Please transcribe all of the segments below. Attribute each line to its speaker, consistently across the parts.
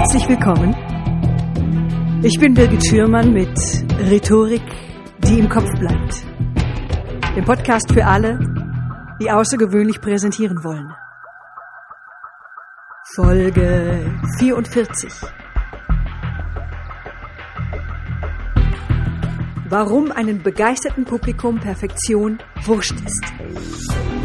Speaker 1: Herzlich willkommen. Ich bin Birgit Schürmann mit Rhetorik, die im Kopf bleibt. Dem Podcast für alle, die außergewöhnlich präsentieren wollen. Folge 44. Warum einem begeisterten Publikum Perfektion wurscht ist.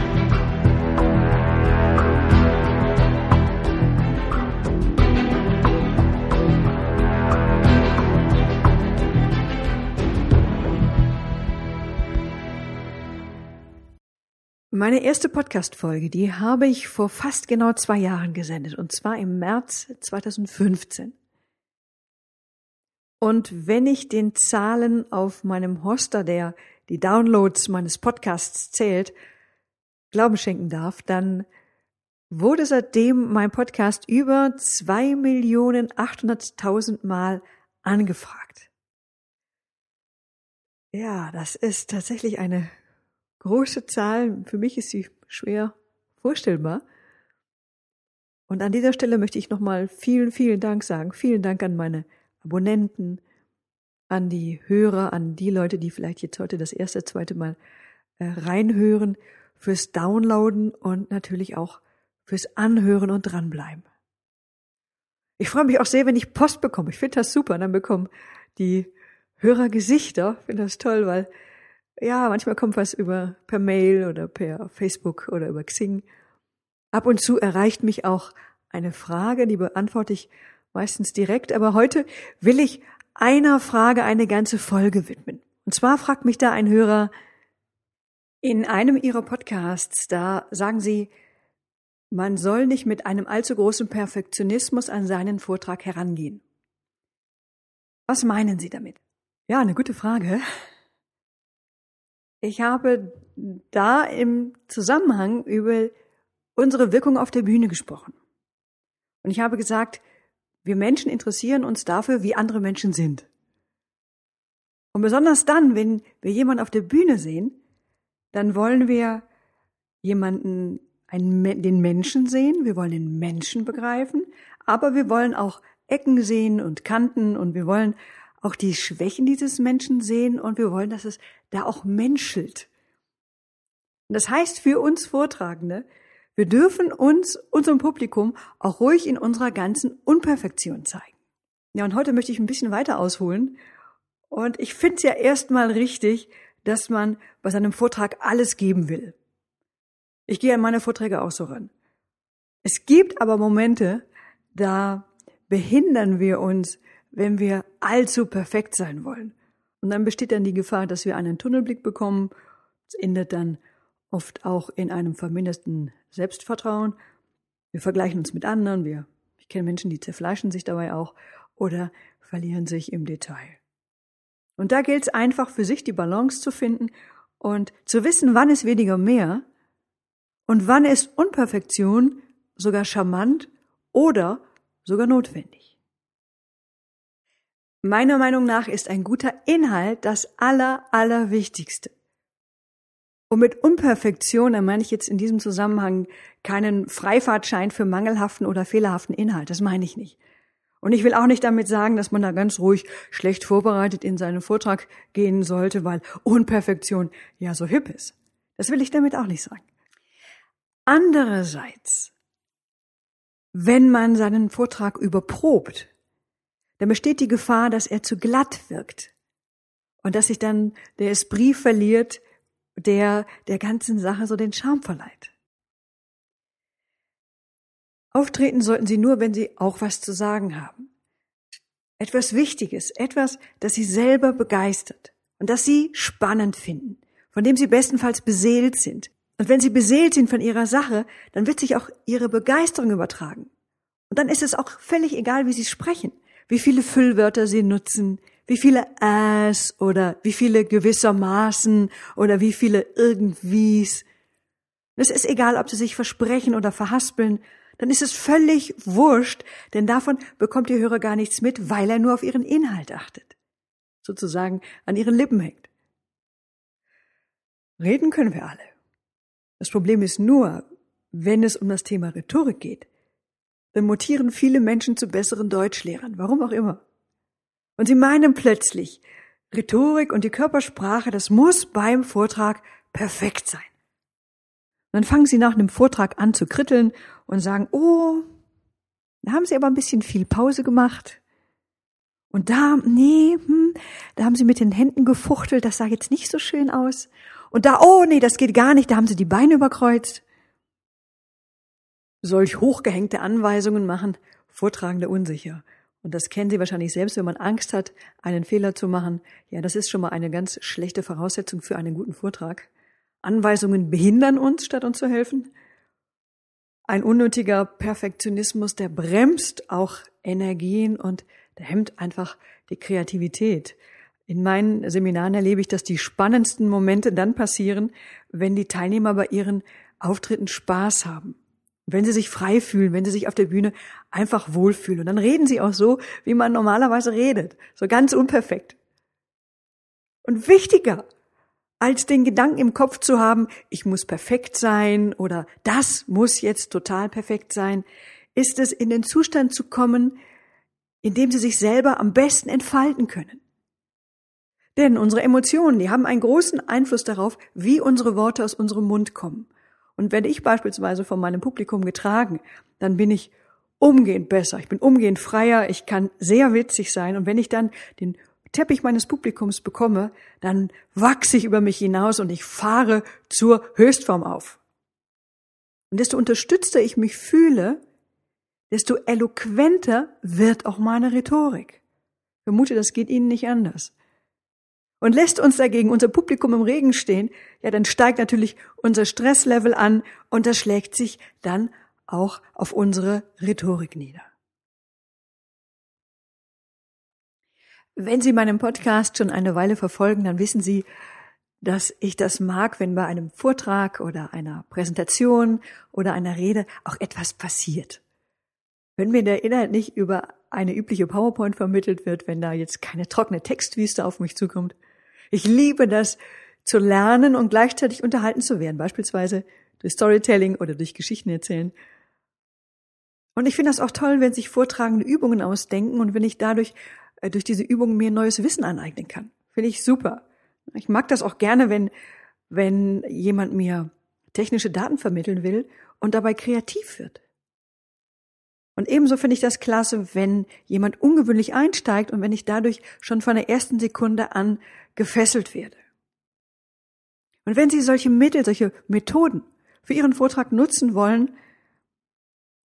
Speaker 1: Meine erste Podcast-Folge, die habe ich vor fast genau zwei Jahren gesendet, und zwar im März 2015. Und wenn ich den Zahlen auf meinem Hoster, der die Downloads meines Podcasts zählt, Glauben schenken darf, dann wurde seitdem mein Podcast über zwei Millionen achthunderttausend Mal angefragt. Ja, das ist tatsächlich eine große Zahl. Für mich ist sie schwer vorstellbar. Und an dieser Stelle möchte ich nochmal vielen, vielen Dank sagen. Vielen Dank an meine Abonnenten, an die Hörer, an die Leute, die vielleicht jetzt heute das erste, zweite Mal äh, reinhören, fürs Downloaden und natürlich auch fürs Anhören und dranbleiben. Ich freue mich auch sehr, wenn ich Post bekomme. Ich finde das super. Dann bekommen die Hörer Gesichter. Ich finde das toll, weil ja, manchmal kommt was über per Mail oder per Facebook oder über Xing. Ab und zu erreicht mich auch eine Frage, die beantworte ich meistens direkt, aber heute will ich einer Frage eine ganze Folge widmen. Und zwar fragt mich da ein Hörer, in einem Ihrer Podcasts, da sagen Sie, man soll nicht mit einem allzu großen Perfektionismus an seinen Vortrag herangehen. Was meinen Sie damit? Ja, eine gute Frage. Ich habe da im Zusammenhang über unsere Wirkung auf der Bühne gesprochen. Und ich habe gesagt, wir Menschen interessieren uns dafür, wie andere Menschen sind. Und besonders dann, wenn wir jemanden auf der Bühne sehen, dann wollen wir jemanden, einen, den Menschen sehen, wir wollen den Menschen begreifen, aber wir wollen auch Ecken sehen und Kanten und wir wollen auch die Schwächen dieses Menschen sehen und wir wollen, dass es da auch menschelt. Und das heißt für uns Vortragende, wir dürfen uns, unserem Publikum, auch ruhig in unserer ganzen Unperfektion zeigen. Ja, und heute möchte ich ein bisschen weiter ausholen. Und ich finde es ja erstmal richtig, dass man bei seinem Vortrag alles geben will. Ich gehe an meine Vorträge auch so ran. Es gibt aber Momente, da behindern wir uns wenn wir allzu perfekt sein wollen. Und dann besteht dann die Gefahr, dass wir einen Tunnelblick bekommen. Es endet dann oft auch in einem verminderten Selbstvertrauen. Wir vergleichen uns mit anderen. Wir, ich kenne Menschen, die zerfleischen sich dabei auch oder verlieren sich im Detail. Und da gilt es einfach für sich die Balance zu finden und zu wissen, wann ist weniger mehr und wann ist Unperfektion sogar charmant oder sogar notwendig. Meiner Meinung nach ist ein guter Inhalt das Aller, Allerwichtigste. Und mit Unperfektion, da meine ich jetzt in diesem Zusammenhang keinen Freifahrtschein für mangelhaften oder fehlerhaften Inhalt. Das meine ich nicht. Und ich will auch nicht damit sagen, dass man da ganz ruhig schlecht vorbereitet in seinen Vortrag gehen sollte, weil Unperfektion ja so hip ist. Das will ich damit auch nicht sagen. Andererseits, wenn man seinen Vortrag überprobt, dann besteht die Gefahr, dass er zu glatt wirkt und dass sich dann der Esprit verliert, der der ganzen Sache so den Charme verleiht. Auftreten sollten Sie nur, wenn Sie auch was zu sagen haben. Etwas Wichtiges, etwas, das Sie selber begeistert und das Sie spannend finden, von dem Sie bestenfalls beseelt sind. Und wenn Sie beseelt sind von Ihrer Sache, dann wird sich auch Ihre Begeisterung übertragen. Und dann ist es auch völlig egal, wie Sie sprechen wie viele Füllwörter sie nutzen, wie viele as oder wie viele gewissermaßen oder wie viele irgendwies. Es ist egal, ob sie sich versprechen oder verhaspeln, dann ist es völlig wurscht, denn davon bekommt der Hörer gar nichts mit, weil er nur auf ihren Inhalt achtet, sozusagen an ihren Lippen hängt. Reden können wir alle. Das Problem ist nur, wenn es um das Thema Rhetorik geht, dann mutieren viele Menschen zu besseren Deutschlehrern, warum auch immer. Und sie meinen plötzlich, Rhetorik und die Körpersprache, das muss beim Vortrag perfekt sein. Und dann fangen sie nach einem Vortrag an zu kritteln und sagen, oh, da haben sie aber ein bisschen viel Pause gemacht. Und da, nee, hm, da haben sie mit den Händen gefuchtelt, das sah jetzt nicht so schön aus. Und da, oh nee, das geht gar nicht, da haben sie die Beine überkreuzt. Solch hochgehängte Anweisungen machen Vortragende unsicher. Und das kennen Sie wahrscheinlich selbst, wenn man Angst hat, einen Fehler zu machen. Ja, das ist schon mal eine ganz schlechte Voraussetzung für einen guten Vortrag. Anweisungen behindern uns, statt uns zu helfen. Ein unnötiger Perfektionismus, der bremst auch Energien und der hemmt einfach die Kreativität. In meinen Seminaren erlebe ich, dass die spannendsten Momente dann passieren, wenn die Teilnehmer bei ihren Auftritten Spaß haben. Wenn sie sich frei fühlen, wenn sie sich auf der Bühne einfach wohlfühlen. Und dann reden sie auch so, wie man normalerweise redet. So ganz unperfekt. Und wichtiger als den Gedanken im Kopf zu haben, ich muss perfekt sein oder das muss jetzt total perfekt sein, ist es in den Zustand zu kommen, in dem sie sich selber am besten entfalten können. Denn unsere Emotionen, die haben einen großen Einfluss darauf, wie unsere Worte aus unserem Mund kommen. Und werde ich beispielsweise von meinem Publikum getragen, dann bin ich umgehend besser, ich bin umgehend freier, ich kann sehr witzig sein. Und wenn ich dann den Teppich meines Publikums bekomme, dann wachse ich über mich hinaus und ich fahre zur Höchstform auf. Und desto unterstützter ich mich fühle, desto eloquenter wird auch meine Rhetorik. Ich vermute, das geht Ihnen nicht anders. Und lässt uns dagegen unser Publikum im Regen stehen, ja, dann steigt natürlich unser Stresslevel an und das schlägt sich dann auch auf unsere Rhetorik nieder. Wenn Sie meinen Podcast schon eine Weile verfolgen, dann wissen Sie, dass ich das mag, wenn bei einem Vortrag oder einer Präsentation oder einer Rede auch etwas passiert. Wenn mir der Inhalt nicht über eine übliche PowerPoint vermittelt wird, wenn da jetzt keine trockene Textwüste auf mich zukommt. Ich liebe das zu lernen und gleichzeitig unterhalten zu werden, beispielsweise durch Storytelling oder durch Geschichten erzählen. Und ich finde das auch toll, wenn sich vortragende Übungen ausdenken und wenn ich dadurch äh, durch diese Übungen mir neues Wissen aneignen kann. Finde ich super. Ich mag das auch gerne, wenn, wenn jemand mir technische Daten vermitteln will und dabei kreativ wird. Und ebenso finde ich das klasse, wenn jemand ungewöhnlich einsteigt und wenn ich dadurch schon von der ersten Sekunde an gefesselt werde. Und wenn Sie solche Mittel, solche Methoden für Ihren Vortrag nutzen wollen,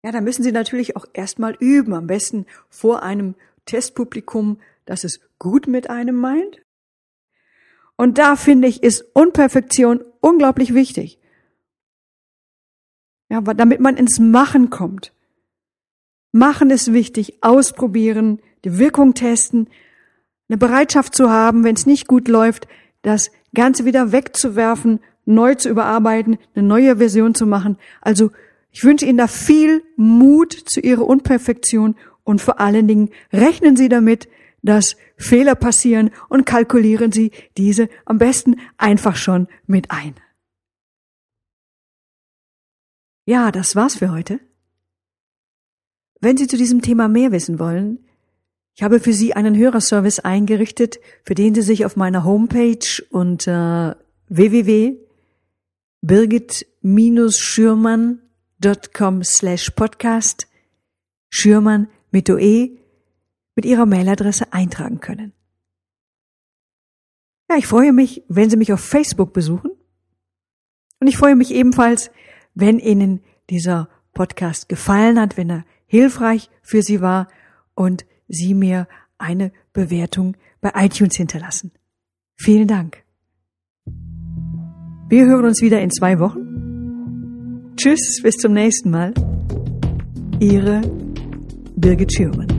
Speaker 1: ja, dann müssen Sie natürlich auch erstmal üben, am besten vor einem Testpublikum, das es gut mit einem meint. Und da finde ich, ist Unperfektion unglaublich wichtig. Ja, damit man ins Machen kommt. Machen ist wichtig, ausprobieren, die Wirkung testen, eine Bereitschaft zu haben, wenn es nicht gut läuft, das Ganze wieder wegzuwerfen, neu zu überarbeiten, eine neue Version zu machen. Also ich wünsche Ihnen da viel Mut zu Ihrer Unperfektion und vor allen Dingen rechnen Sie damit, dass Fehler passieren und kalkulieren Sie diese am besten einfach schon mit ein. Ja, das war's für heute. Wenn Sie zu diesem Thema mehr wissen wollen, ich habe für Sie einen Hörerservice eingerichtet, für den Sie sich auf meiner Homepage unter www.birgit-schürmann.com slash podcast Schürmann mit OE mit Ihrer Mailadresse eintragen können. Ja, ich freue mich, wenn Sie mich auf Facebook besuchen. Und ich freue mich ebenfalls, wenn Ihnen dieser Podcast gefallen hat, wenn er hilfreich für Sie war und Sie mir eine Bewertung bei iTunes hinterlassen. Vielen Dank. Wir hören uns wieder in zwei Wochen. Tschüss, bis zum nächsten Mal. Ihre Birgit Schürmann.